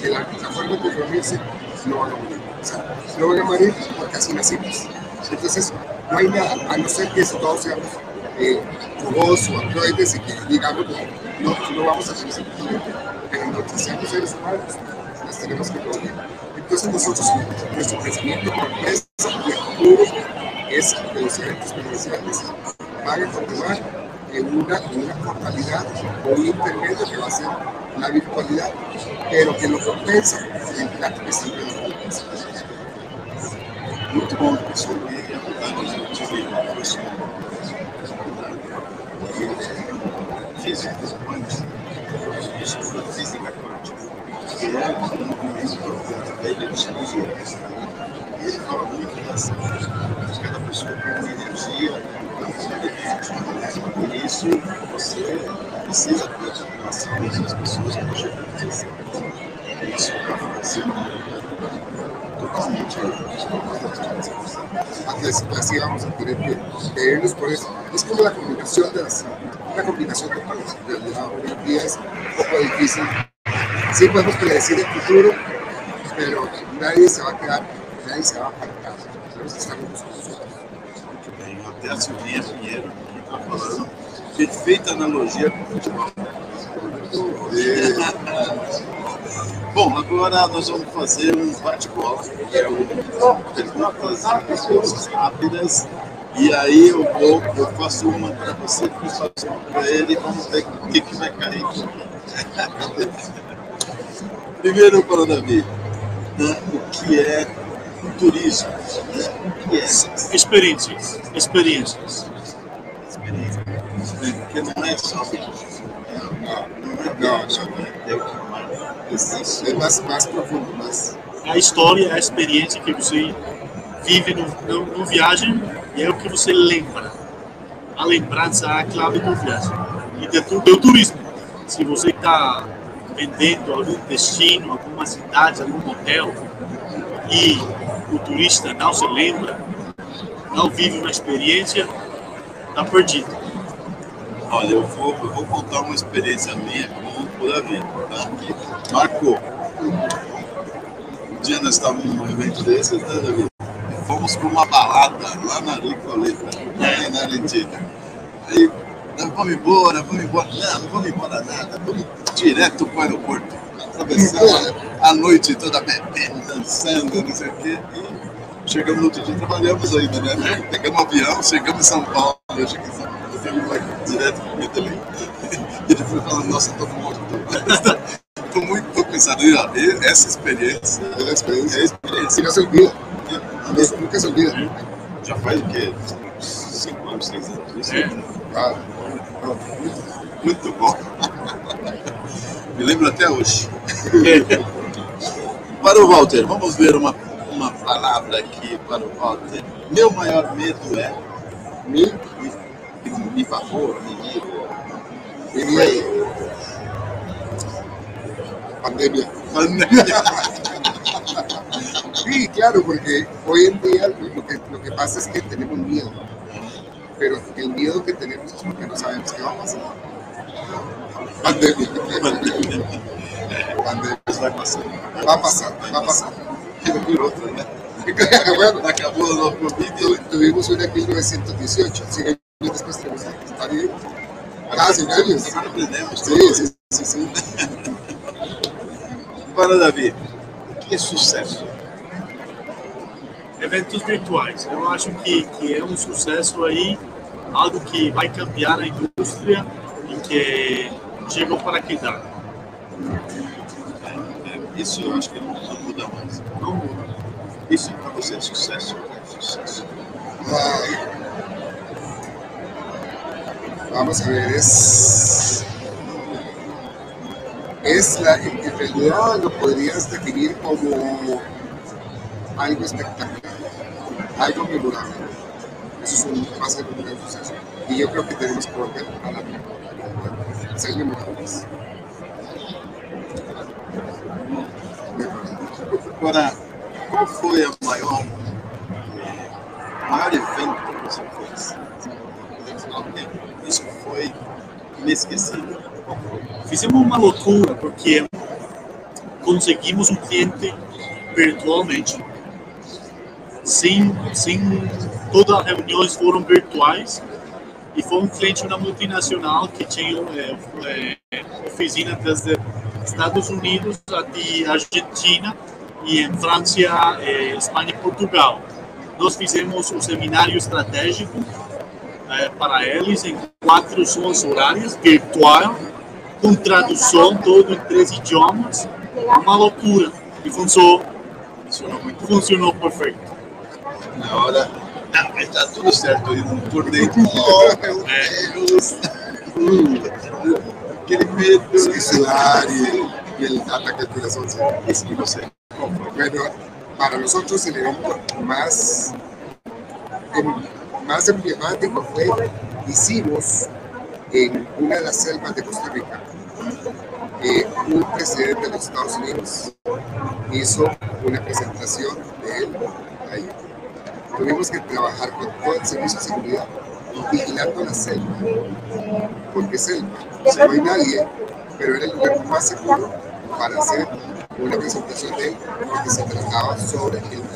que la, la forma de reunirse no van a morir. O sea, no van a morir porque así nacimos. Entonces, no hay nada, a no ser que todos seamos eh, o androides y que digamos, no, no, no vamos a sentimiento, pero nosotros seamos seres humanos, nos tenemos que reunir. Entonces, nosotros, nuestro crecimiento como empresa y el futuro es que los eventos van a continuar en una, en una formalidad muy intermedio que va a ser la virtualidad, pero que lo compensa plato que siempre nos compensa. Muito ele fala muito dessa de cada pessoa tem uma energia e isso você precisa ter a relação com as pessoas que você precisa. Isso para fazer totalmente así vamos a tener que, irnos por eso. Es como la combinación de las, una combinación de. De, de la, hoy en día es un poco difícil. Sí podemos predecir el futuro, pero nadie se va a quedar, nadie se va a apartar. Tenemos que estar juntos con nosotros. Muito bem, até a Silvinha Pinheiro que está falando. Perfeita analogia com o futebol. Bom, agora nós vamos fazer um bate-bola, que é o perguntas e respostas rápidas. E aí eu vou, eu faço uma para você, eu faço uma para ele e vamos ver o que, que vai cair. Primeiro para o Davi. né, o que é o turismo, né, o é Experiências. Experiências. experiência. né, Porque não é só. Não é Não, é o que existe. É mais, mais profundo, mais. A história, é a experiência que você vive no, no, no viagem e é o que você lembra. A lembrança é a clave do viagem. E do, tu- do turismo. Se você está vendendo algum destino, alguma cidade, algum hotel e o turista não se lembra, não vive uma experiência, está perdido. Olha, eu vou, eu vou contar uma experiência minha com o Davi, tá? marcou. Um dia nós estávamos num evento desse, né, Davi? Fomos para uma balada lá na Ricoleta, lá na Argentina. Aí, vamos embora, vamos embora. Não, não vamos embora nada, vamos direto para o aeroporto. A noite toda bebendo, dançando, não sei o quê. E chegamos no outro dia, trabalhamos ainda, né? Pegamos um avião, chegamos em São Paulo. Eu cheguei em São Paulo, eu fui lá direto comigo também. E ele foi falando, nossa, tô morto. Tô muito pensando, e, ó, e essa experiência É a experiência. é a experiência. E no se olvida. Nunca- se olvida. Já faz o quê? Cinco anos, seis anos? É. Ah, Muito bom. Me lembro até hoje. para o Walter, vamos ver uma, uma palavra aqui para o Walter. Meu maior medo é. me, Me, me favor, me diga. diría pandemia. Sí, claro, porque hoy en día lo que, lo que pasa es que tenemos miedo, pero el miedo que tenemos es porque no sabemos qué va a pasar. Pandemia. Pandemia. Vai passar. Va a pasar, va a pasar. Quiero ver outra, né? bueno, Acabou o Covid. tu- tuvimos una en 1918, 100 años después tenemos. Cada 100 años. Sí, sí, sí, sí. Para Davi, o que é sucesso? eventos virtuais. Eu acho que, que é um sucesso aí, algo que vai cambiar a indústria e que chegou para quedar. É, Isso eu acho que não, não muda mais. Não muda. Isso para você é sucesso. É sucesso. Vamos ver, es. Es la. En en realidad lo podrías definir como algo espectacular, algo memorable. Eso es un, ser un gran. Y yo creo que tenemos que volver a la memorabilidad. Ser. Memorables. Agora, qual foi a maior, o maior evento que você fez? Isso foi inesquecível. Fizemos uma loucura porque conseguimos um cliente virtualmente. Sim, sim, todas as reuniões foram virtuais e foi um cliente uma multinacional que tinha é, é, oficina Estados Unidos até Argentina e em França, é, Espanha e Portugal. Nós fizemos um seminário estratégico é, para eles em quatro zonas horárias, virtual, com tradução todo em três idiomas, uma loucura. E funcionou, Funcionou funcionou perfeito. Na hora, dentro. Oh, para nosotros el evento más, em- más emblemático fue, hicimos en una de las selvas de Costa Rica, eh, un presidente de los Estados Unidos hizo una presentación de él. Tuvimos que trabajar con todo el servicio de seguridad, vigilando la selva, porque selva, no hay nadie, pero era el lugar más seguro para hacer una presentación de él, porque se trataba sobre el ambiente.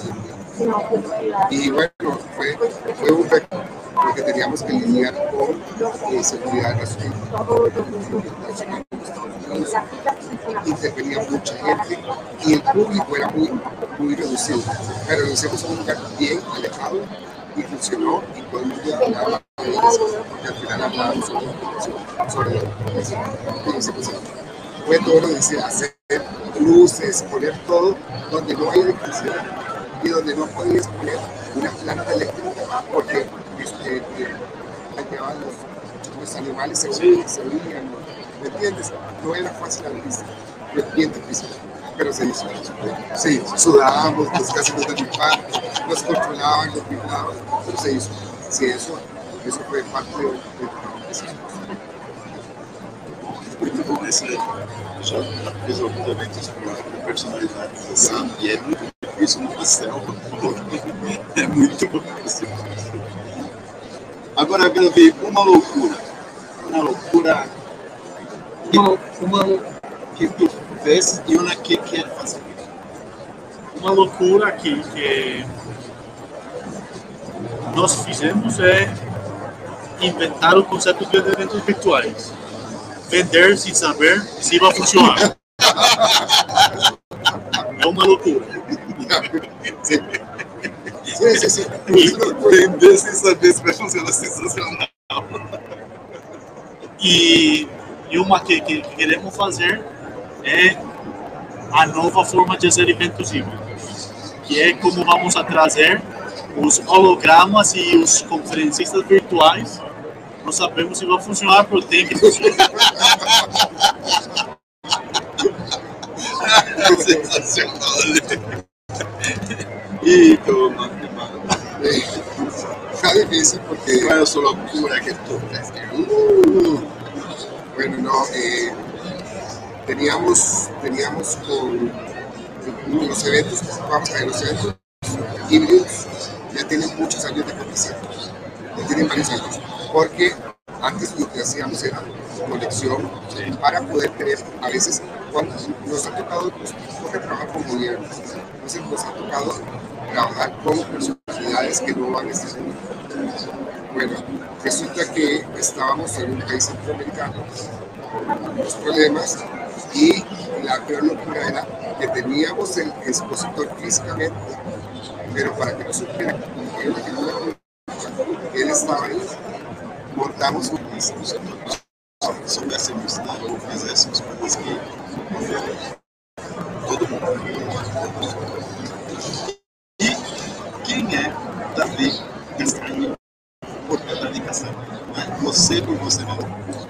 Y bueno, fue, fue un reto, porque teníamos que lidiar con eh, seguridad nacional. Intervenía mucha gente y el público era muy, muy reducido. Pero lo hicimos en un lugar bien alejado y funcionó y todo el mundo hablaba de eso, porque al final hablábamos sobre, sobre eso. Fue todo lo que hacer luces, poner todo donde no hay electricidad y donde no podías poner una planta eléctrica porque este, eh, los, los, animales se unían, se ¿me entiendes? No era fácil la vista, bien difícil, pero se hizo. Sí, sudábamos, pues casi nos derribaban, nos controlaban, nos vigilaban, pero se hizo. Sí, eso, eso fue parte de, de muito bom esse já fiz alguns eventos com personalidades assim, e é muito difícil no pastel. É muito difícil. Agora eu ver uma loucura. Uma loucura uma, uma que tu e uma que quer fazer. Uma loucura que, que nós fizemos é inventar o conceito de eventos virtuais. Vender sem saber se vai funcionar. É uma loucura. Sim, sim, sim. Vender sem saber se vai funcionar sensacional. E, e uma que, que queremos fazer é a nova forma de fazer eventos híbridos, que é como vamos a trazer os hologramas e os conferencistas virtuais. Não sabemos se vai funcionar, porque tem que funcionar. Sensacional. E toma, Está difícil porque. ¿Cuál es su locura que tú? Uh, bueno, no, eh, teníamos, teníamos con los eventos, vamos a ver, los eventos híbridos ya tienen muchos años de capacidad, ya tienen varios años, porque antes lo que hacíamos era colección para poder tener, a veces, cuando nos ha tocado, pues, porque trabajar con gobiernos, entonces nos ha tocado trabajar con personalidades que no van a estar en Bueno, resulta que estábamos en un país centroamericano, los problemas, y la peor locura era que teníamos el expositor físicamente, pero para que no supiera él estaba ahí, montamos un todo mundo. Você por você mesmo.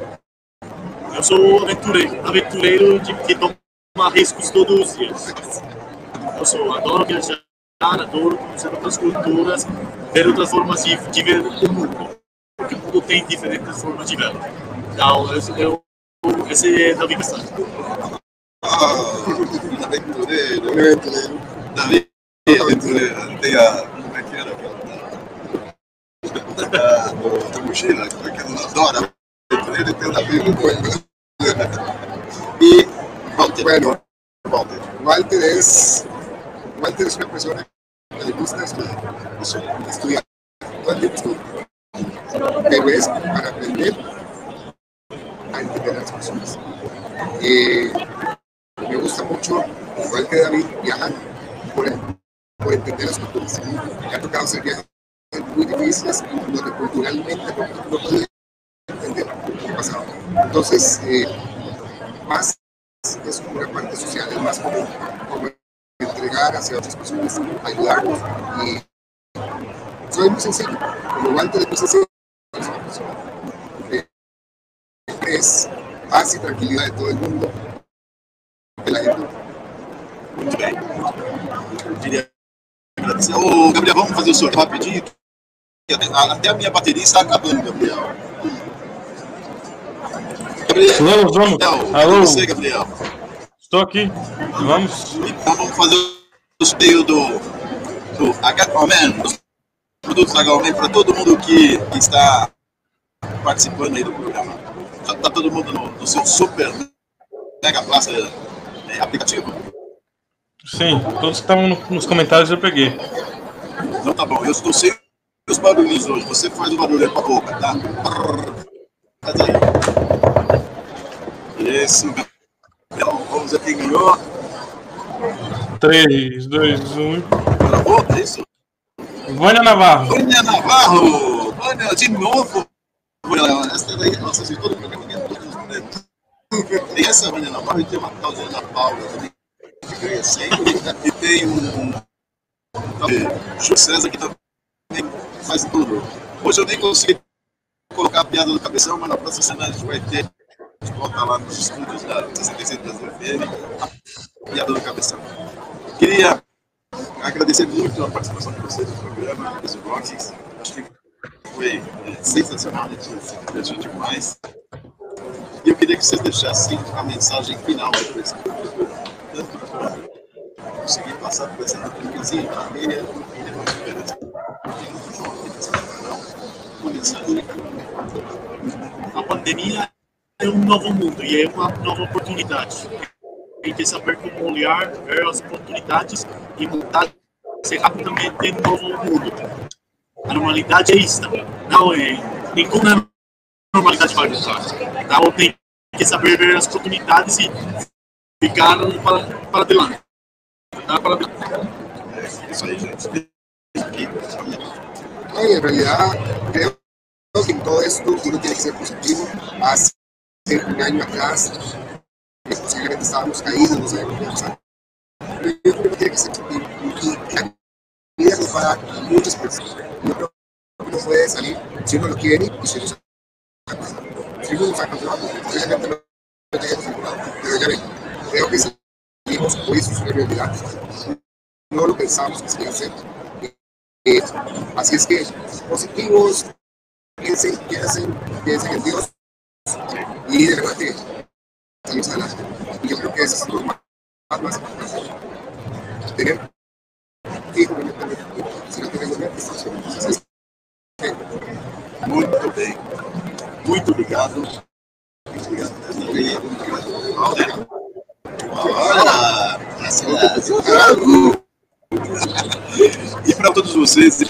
Eu sou aventureiro, aventureiro de, que toma riscos todos os dias. Eu sou, adoro viajar, adoro conhecer outras culturas, ver outras formas de, de ver o mundo. Porque o mundo tem diferentes formas de ver. Então, eu, eu esse é Davi Castanho. Ah, aventureiro. Aventureiro. Davi aventureiro. Tem a. Como é que era aquela? Da, do, da mochila, como é que ela adora e. Y. Bueno, Walter. Es, Walter es una persona que le gusta estudiar, estudiar. Pero es para aprender a entender las personas. Eh, me gusta mucho, igual que David, viajar por, por entender las culturas. Me ha tocado viajes Entonces, eh, más es como una parte social, es más como, como entregar hacia otras personas, ayudarnos. Y soy muy sencillo, como Walter es muy sencillo. Es paz y tranquilidad de todo el mundo, de la gente. Queria agradecer. Ô, Gabriel, vamos fazer o sorteio rapidinho. Até a minha bateria está acabando, Gabriel. Gabriel, Vamos, vamos. Alô? você, Gabriel? Estou aqui. Vamos. Então vamos fazer o sorteio do, do H-Man, dos produtos H-Man para todo mundo que, que está participando aí do programa. Já está todo mundo no, no seu super mega plaza é, aplicativo? Sim, todos que estavam no- nos comentários eu peguei. Então tá bom, eu estou sem os barulhos hoje. Você faz o barulho aí com a boca, tá? Faz aí. Esse. Então, vamos ver quem ganhou. 3, 2, 1. Pela boca, é isso? Vânia Navarro. Vânia Navarro! Vânia, de novo! Essa daí, nossa, de todo o programa, tem dedos. Tem essa Vânia Navarro e tem uma tal de Ana Paula também. que ganha sempre, e tem um, um Júlio César que também faz tudo. Hoje eu nem consegui colocar a piada do cabeção, mas na próxima semana a gente vai ter. A gente volta lá nos estúdios da 66 Brasil FM, do cabeção. Queria agradecer muito a participação de vocês no programa, dos Rocks. Acho que foi é, sensacional, a gente se demais. E eu queria que vocês deixassem a mensagem final para esse público, tanto para conseguir passar por essa pandemia em família, e depois. Uma mensagem. A pandemia é um novo mundo e é uma nova oportunidade. Tem que saber como olhar, ver as oportunidades e mudar-se rapidamente no novo mundo. A normalidade é isso. Não é nenhuma normalidade vai voltar. Então tem que saber ver as oportunidades e ficar para, para adelante. Para adelante. É isso aí, gente. Y en realidad creo que en todo esto uno tiene que ser positivo. Hace un año atrás posiblemente estábamos caídos, no sabemos qué pasar. Pero yo creo que tiene que ser. Y la vida nos va a dar muchas personas. Yo puede salir si uno lo quiere y si uno pasar. Si uno pasar, posiblemente no no ningún lado. Pero ya que salimos hoy es. No lo pensamos que se iba hacer. Eh, así es que positivos, piensen, piensen, piensen en Dios y de verdad que salimos adelante. Y yo creo que eso es lo más, más importante. Tener camino. Si no estamos que, Muito bem. Muito obrigado. Muito obrigado. E para todos vocês,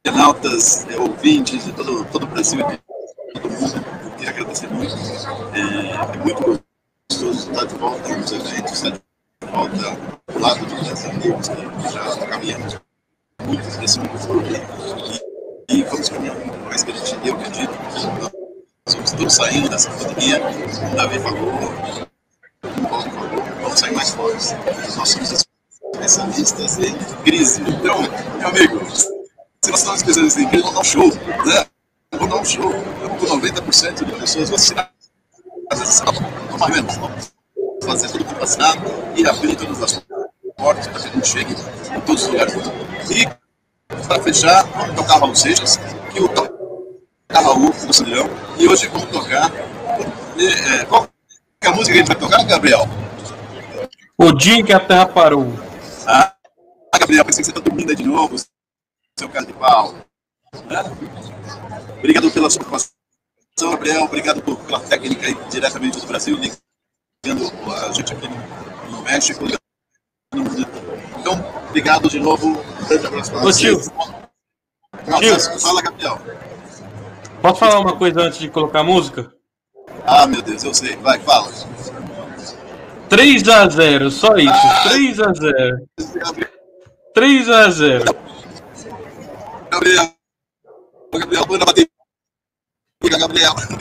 internautas, ouvintes de todo, todo o Brasil e todo mundo, agradecer muito. É, é muito gostoso estar de volta nos eventos, estar de volta ao lado de meus amigos que já caminhamos muitos desse mundo. E, e vamos caminhar muito mais que a gente, eu acredito, nós estamos saindo dessa pandemia, o Davi falou, o Paulo falou, vamos sair mais fortes. Nós somos especialistas em crise. Então, meu amigo, se nós somos especialistas em crise, vamos dar um show, né? Vamos dar um show. Com 90% de pessoas vacinadas, não morremos, vamos fazer tudo mundo vacinado e abrir todas as portas para que a gente chegue em todos os lugares. E, para fechar, vamos tocar Raul Seixas, que o Raul do Sandrão, e hoje vamos tocar. É, qual é a música que a gente vai tocar, Gabriel? O dia em que a Terra parou. Ah, Gabriel, pensei que você está dormindo de novo, seu cara de pau. Né? Obrigado pela sua participação, Gabriel. Obrigado por, pela técnica aí diretamente do Brasil, ligando a gente aqui no, no México. Então, obrigado de novo. Um grande abraço para tio. Fala, Gabriel. Posso falar uma coisa antes de colocar a música? Ah, meu Deus, eu sei. Vai, fala. 3 a 0 só isso. 3 a 0 3 a 0 Gabriel. Gabriel, põe Nagabli ako ng